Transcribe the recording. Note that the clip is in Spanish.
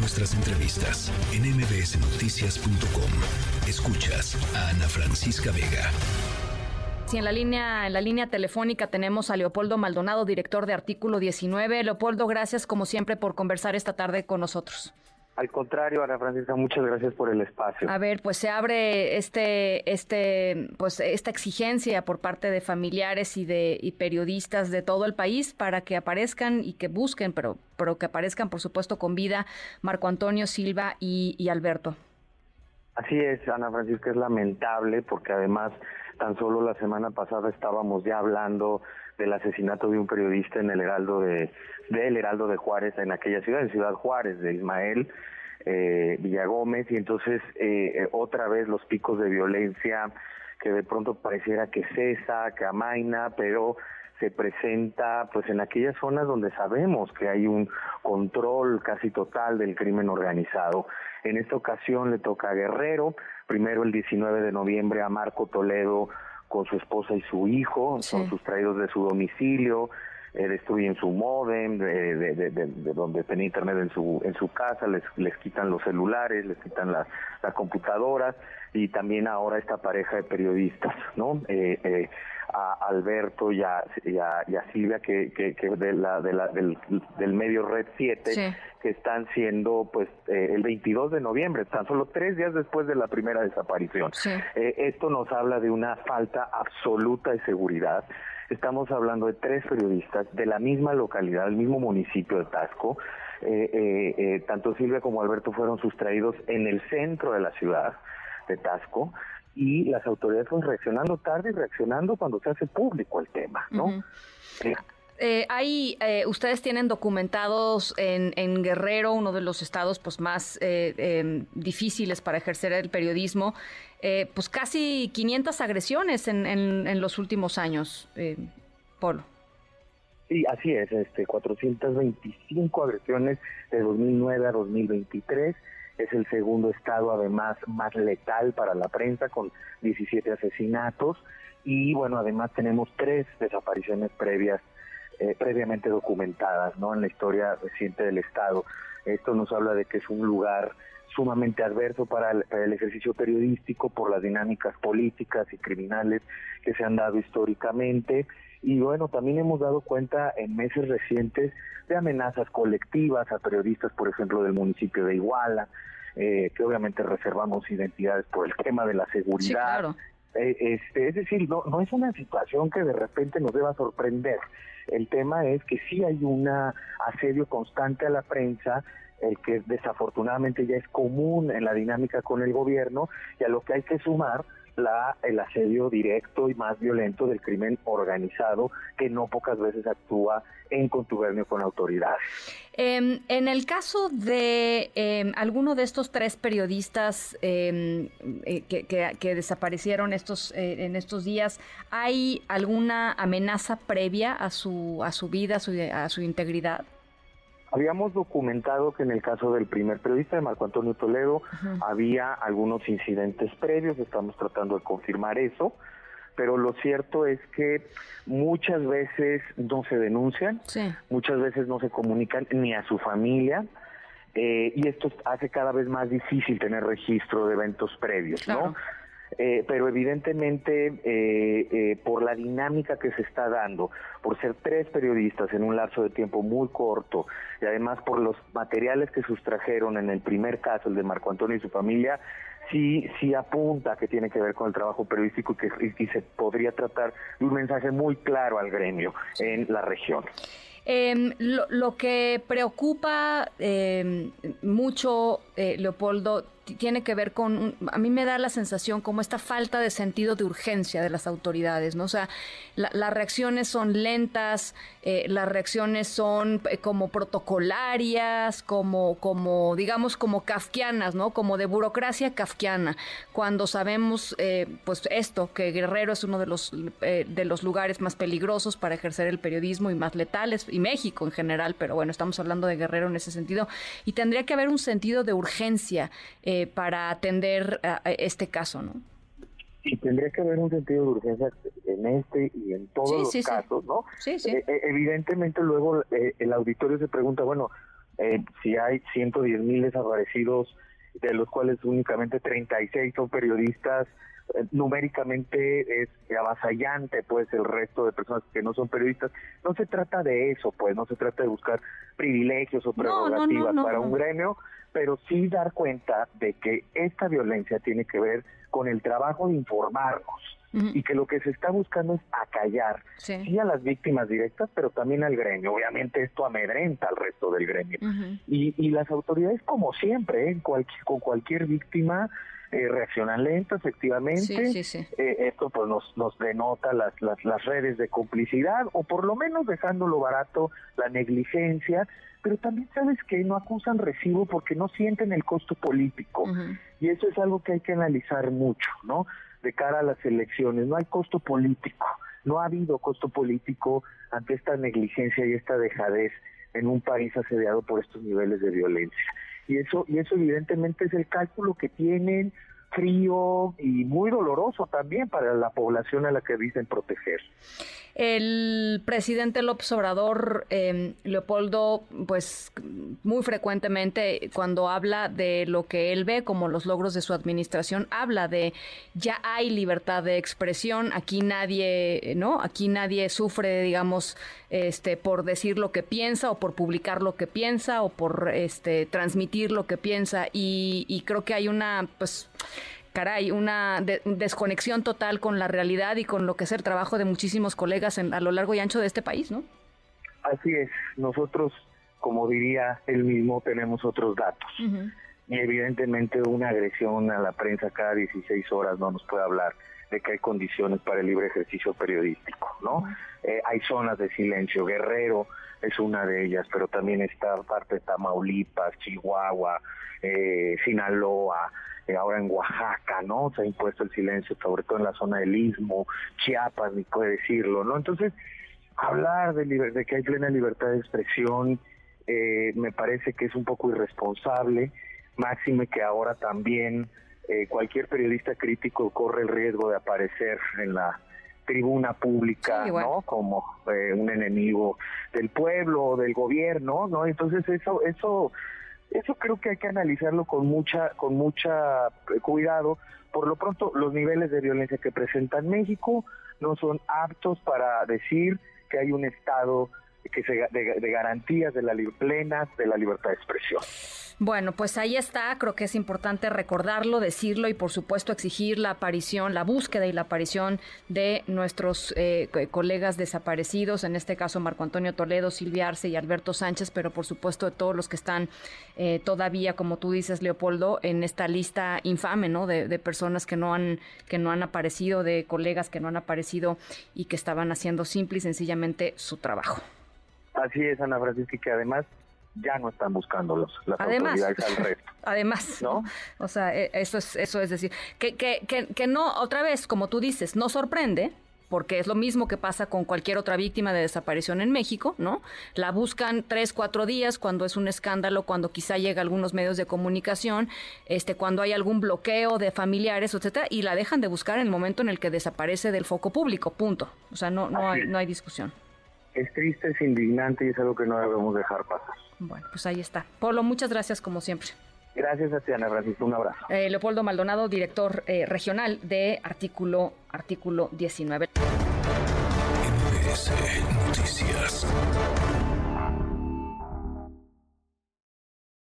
nuestras entrevistas en mbsnoticias.com. Escuchas a Ana Francisca Vega. Sí, en la línea, en la línea telefónica tenemos a Leopoldo Maldonado, director de Artículo 19. Leopoldo, gracias como siempre por conversar esta tarde con nosotros. Al contrario, Ana Francisca, muchas gracias por el espacio. A ver, pues se abre este, este, pues esta exigencia por parte de familiares y de y periodistas de todo el país para que aparezcan y que busquen, pero, pero que aparezcan, por supuesto, con vida Marco Antonio Silva y, y Alberto. Así es, Ana Francisca, es lamentable porque además tan solo la semana pasada estábamos ya hablando del asesinato de un periodista en el Heraldo de del Heraldo de Juárez en aquella ciudad, en Ciudad Juárez, de Ismael eh, Villagómez, y entonces eh, otra vez los picos de violencia que de pronto pareciera que cesa, que amaina, pero se presenta pues en aquellas zonas donde sabemos que hay un control casi total del crimen organizado. En esta ocasión le toca a Guerrero, primero el 19 de noviembre a Marco Toledo con su esposa y su hijo, son sustraídos de su domicilio, eh, destruyen su modem, de, de, de, donde tenía internet en su en su casa, les, les quitan los celulares, les quitan las, las computadoras y también ahora esta pareja de periodistas, ¿no? Eh, eh, a Alberto y a, y a, Silvia que, que, que, de la, de la, del, del medio Red 7 que están siendo pues eh, el 22 de noviembre, tan solo tres días después de la primera desaparición. Eh, esto nos habla de una falta absoluta de seguridad. Estamos hablando de tres periodistas de la misma localidad, del mismo municipio de Tasco. Eh, tanto Silvia como Alberto fueron sustraídos en el centro de la ciudad de Tasco y las autoridades fueron reaccionando tarde y reaccionando cuando se hace público el tema, ¿no? Eh, hay, eh, ustedes tienen documentados en, en, Guerrero, uno de los estados pues más eh, em, difíciles para ejercer el periodismo, eh, pues casi 500 agresiones en, en, en los últimos años, Polo. Sí, así es, este 425 agresiones de 2009 a 2023 es el segundo estado además más letal para la prensa con 17 asesinatos y bueno, además tenemos tres desapariciones previas eh, previamente documentadas ¿no? en la historia reciente del Estado. Esto nos habla de que es un lugar sumamente adverso para el, ejercicio periodístico por las dinámicas políticas y criminales que se han dado históricamente. Y bueno, también hemos dado cuenta en meses recientes de amenazas colectivas a periodistas, por ejemplo, del municipio de Iguala, eh, que obviamente reservamos identidades por el tema de la seguridad. Eh, este, es decir, no, no es una situación que de repente nos deba sorprender. El tema es que sí hay un asedio constante a la prensa, el que desafortunadamente ya es común en la dinámica con el gobierno y a lo que hay que sumar la, el asedio directo y más violento del crimen organizado que no pocas veces actúa en contubernio con autoridades. Em, en el caso de eh, alguno de estos tres periodistas em, eh, que, desaparecieron estos eh, en estos días, ¿hay alguna amenaza previa a su a su vida, a su, a su integridad? Habíamos documentado que en el caso del primer periodista, de Marco Antonio Toledo, había algunos incidentes previos, estamos tratando de confirmar eso, pero lo cierto es que muchas veces no se denuncian, muchas veces no se comunican ni a su familia, eh, y esto hace cada vez más difícil tener registro de eventos previos, ¿no? Eh, pero evidentemente eh, eh, por la dinámica que se está dando, por ser tres periodistas en un lapso de tiempo muy corto y además por los materiales que sustrajeron en el primer caso, el de Marco Antonio y su familia, sí, sí apunta que tiene que ver con el trabajo periodístico y que se podría tratar de un mensaje muy claro al gremio en la región. Em, lo, que preocupa em, mucho, Leopoldo, tiene que ver con, a mí me da la sensación como esta falta de sentido de urgencia de las autoridades, ¿no? O sea, las reacciones son lentas, eh, las reacciones son eh, como protocolarias, como, como, digamos, como kafkianas, ¿no? Como de burocracia kafkiana, cuando sabemos, eh, pues esto, que Guerrero es uno de los, de los lugares más peligrosos para ejercer el periodismo y más letales, y México en general, pero bueno, estamos hablando de Guerrero en ese sentido, y tendría que haber un sentido de urgencia. Eh, para atender este caso, ¿no? Y tendría que haber un sentido de urgencia en este y en todos los casos, ¿no? Sí, sí. Eh, eh, evidentemente luego el auditorio se pregunta, bueno, eh, si hay 110 mil desaparecidos, de los cuales únicamente 36 son periodistas, eh, numéricamente es avasallante pues el resto de personas que no son periodistas. No se trata de eso, pues no se trata de buscar privilegios o prerrogativas para un gremio, pero sí dar cuenta de que esta violencia tiene que ver con el trabajo de informarnos y que lo que se está buscando es acallar, sí. a las víctimas directas, pero también al gremio. Obviamente esto amedrenta al resto del gremio. y, y las autoridades, como siempre, ¿eh? con cualquier víctima, eh, reaccionan lento, efectivamente. Eh, esto pues nos, nos denota las, las, las redes de complicidad, o por lo menos dejándolo barato la negligencia, pero también sabes que no acusan recibo porque no sienten el costo político. Y eso es algo que hay que analizar mucho, ¿no? De cara a las elecciones, no hay costo político, no ha habido costo político ante esta negligencia y esta dejadez en un país asediado por estos niveles de violencia. Y eso, y eso evidentemente es el cálculo que tienen frío y muy doloroso también para la población a la que dicen proteger. El presidente López Obrador, eh, Leopoldo, pues muy frecuentemente cuando habla de lo que él ve como los logros de su administración, habla de ya hay libertad de expresión, aquí nadie, ¿no? Aquí nadie sufre, digamos, este, por decir lo que piensa o por publicar lo que piensa o por este, transmitir lo que piensa y, y creo que hay una, pues, caray, una desconexión total con la realidad y con lo que es el trabajo de muchísimos colegas a lo largo y ancho de este país, ¿no? Así es, nosotros, como diría él mismo, tenemos otros datos. Y evidentemente una agresión a la prensa cada 16 horas no nos puede hablar de que hay condiciones para el libre ejercicio periodístico, ¿no? Eh, hay zonas de silencio, Guerrero es una de ellas, pero también está parte de Tamaulipas, Chihuahua, eh, Sinaloa, eh, ahora en Oaxaca, ¿no? Se ha impuesto el silencio, sobre todo en la zona del Istmo, Chiapas, ni puede decirlo, ¿no? Entonces, hablar de, de que hay plena libertad de expresión eh, me parece que es un poco irresponsable, máxime que ahora también eh, cualquier periodista crítico corre el riesgo de aparecer en la tribuna pública, ¿no? Como un enemigo del pueblo o del gobierno, ¿no? Entonces eso eso eso creo que hay que analizarlo con mucha, con mucha eh, cuidado. Por lo pronto, los niveles de violencia que presenta México no son aptos para decir que hay un Estado que se, de, garantías de la plenas de la libertad de expresión. Bueno, pues ahí está, creo que es importante recordarlo, decirlo y por supuesto exigir la aparición, la búsqueda y la aparición de nuestros eh, colegas desaparecidos, en este caso Marco Antonio Toledo, Silvia Arce y Alberto Sánchez, pero por supuesto de todos los que están eh, todavía, como tú dices, Leopoldo, en esta lista infame, ¿no? De, de, personas que no han que no han aparecido, de colegas que no han aparecido y que estaban haciendo simple y sencillamente su trabajo. Así es, Ana Francisca, que además ya no están buscando los, las autoridades al resto. Además, ¿no? O sea, e, eso es, eso es decir, que, que, que, que no, otra vez, como tú dices, no sorprende, porque es lo mismo que pasa con cualquier otra víctima de desaparición en México, ¿no? La buscan tres, cuatro días cuando es un escándalo, cuando quizá llega a algunos medios de comunicación, este, cuando hay algún bloqueo de familiares, etcétera, y la dejan de buscar en el momento en el que desaparece del foco público, punto. O sea, no, no, hay, no hay discusión. Es triste, es indignante y es algo que no debemos dejar pasar. Bueno, pues ahí está. Polo, muchas gracias como siempre. Gracias a ti, Ana Francisco. Un abrazo. Eh, Leopoldo Maldonado, director eh, regional de Artículo, Artículo 19. Noticias.